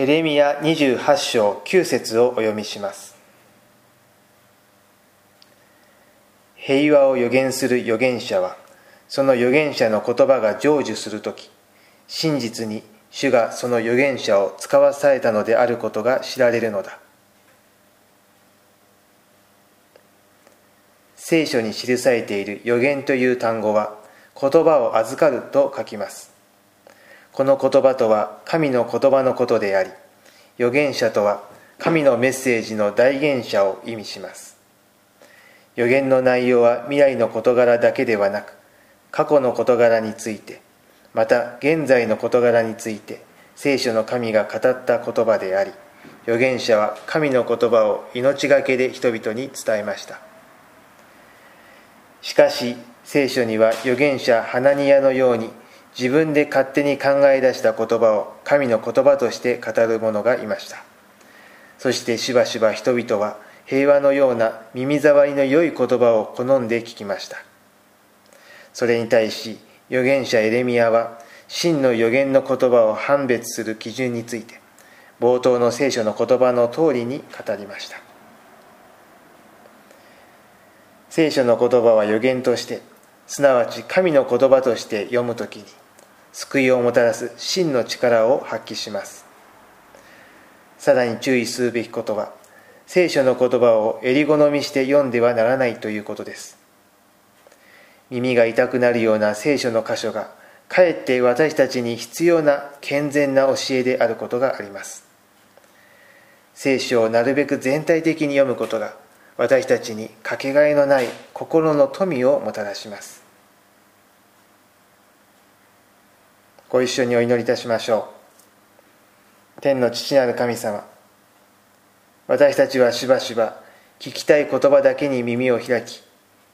エレミヤ28章9節をお読みします。平和を予言する預言者はその預言者の言葉が成就するとき真実に主がその預言者を使わされたのであることが知られるのだ。聖書に記されている予言という単語は言葉を預かると書きます。この言葉とは神の言葉のことであり預言者とは神のメッセージの代言者を意味します。予言の内容は未来の事柄だけではなく過去の事柄についてまた現在の事柄について聖書の神が語った言葉であり預言者は神の言葉を命がけで人々に伝えました。しかし聖書には預言者ハナニヤのように自分で勝手に考え出した言葉を神の言葉として語る者がいました。そしてしばしば人々は平和のような耳障りの良い言葉を好んで聞きました。それに対し預言者エレミアは真の預言の言葉を判別する基準について冒頭の聖書の言葉の通りに語りました。聖書の言葉は予言としてすなわち神の言葉として読む時に救いをもたらす真の力を発揮します。さらに注意するべきことは聖書の言葉を襟好みして読んではならないということです。耳が痛くなるような聖書の箇所がかえって私たちに必要な健全な教えであることがあります。聖書をなるべく全体的に読むことが私たちにかけがえのない心の富をもたらします。ご一緒にお祈りいたしましょう。天の父なる神様私たちはしばしば聞きたい言葉だけに耳を開き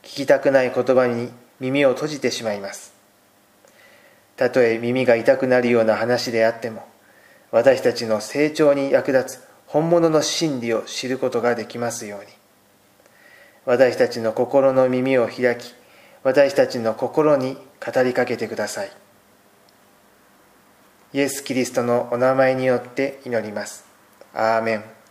聞きたくない言葉に耳を閉じてしまいます。たとえ耳が痛くなるような話であっても私たちの成長に役立つ本物の真理を知ることができますように。私たちの心の耳を開き私たちの心に語りかけてください。イエス・キリストのお名前によって祈ります。アーメン。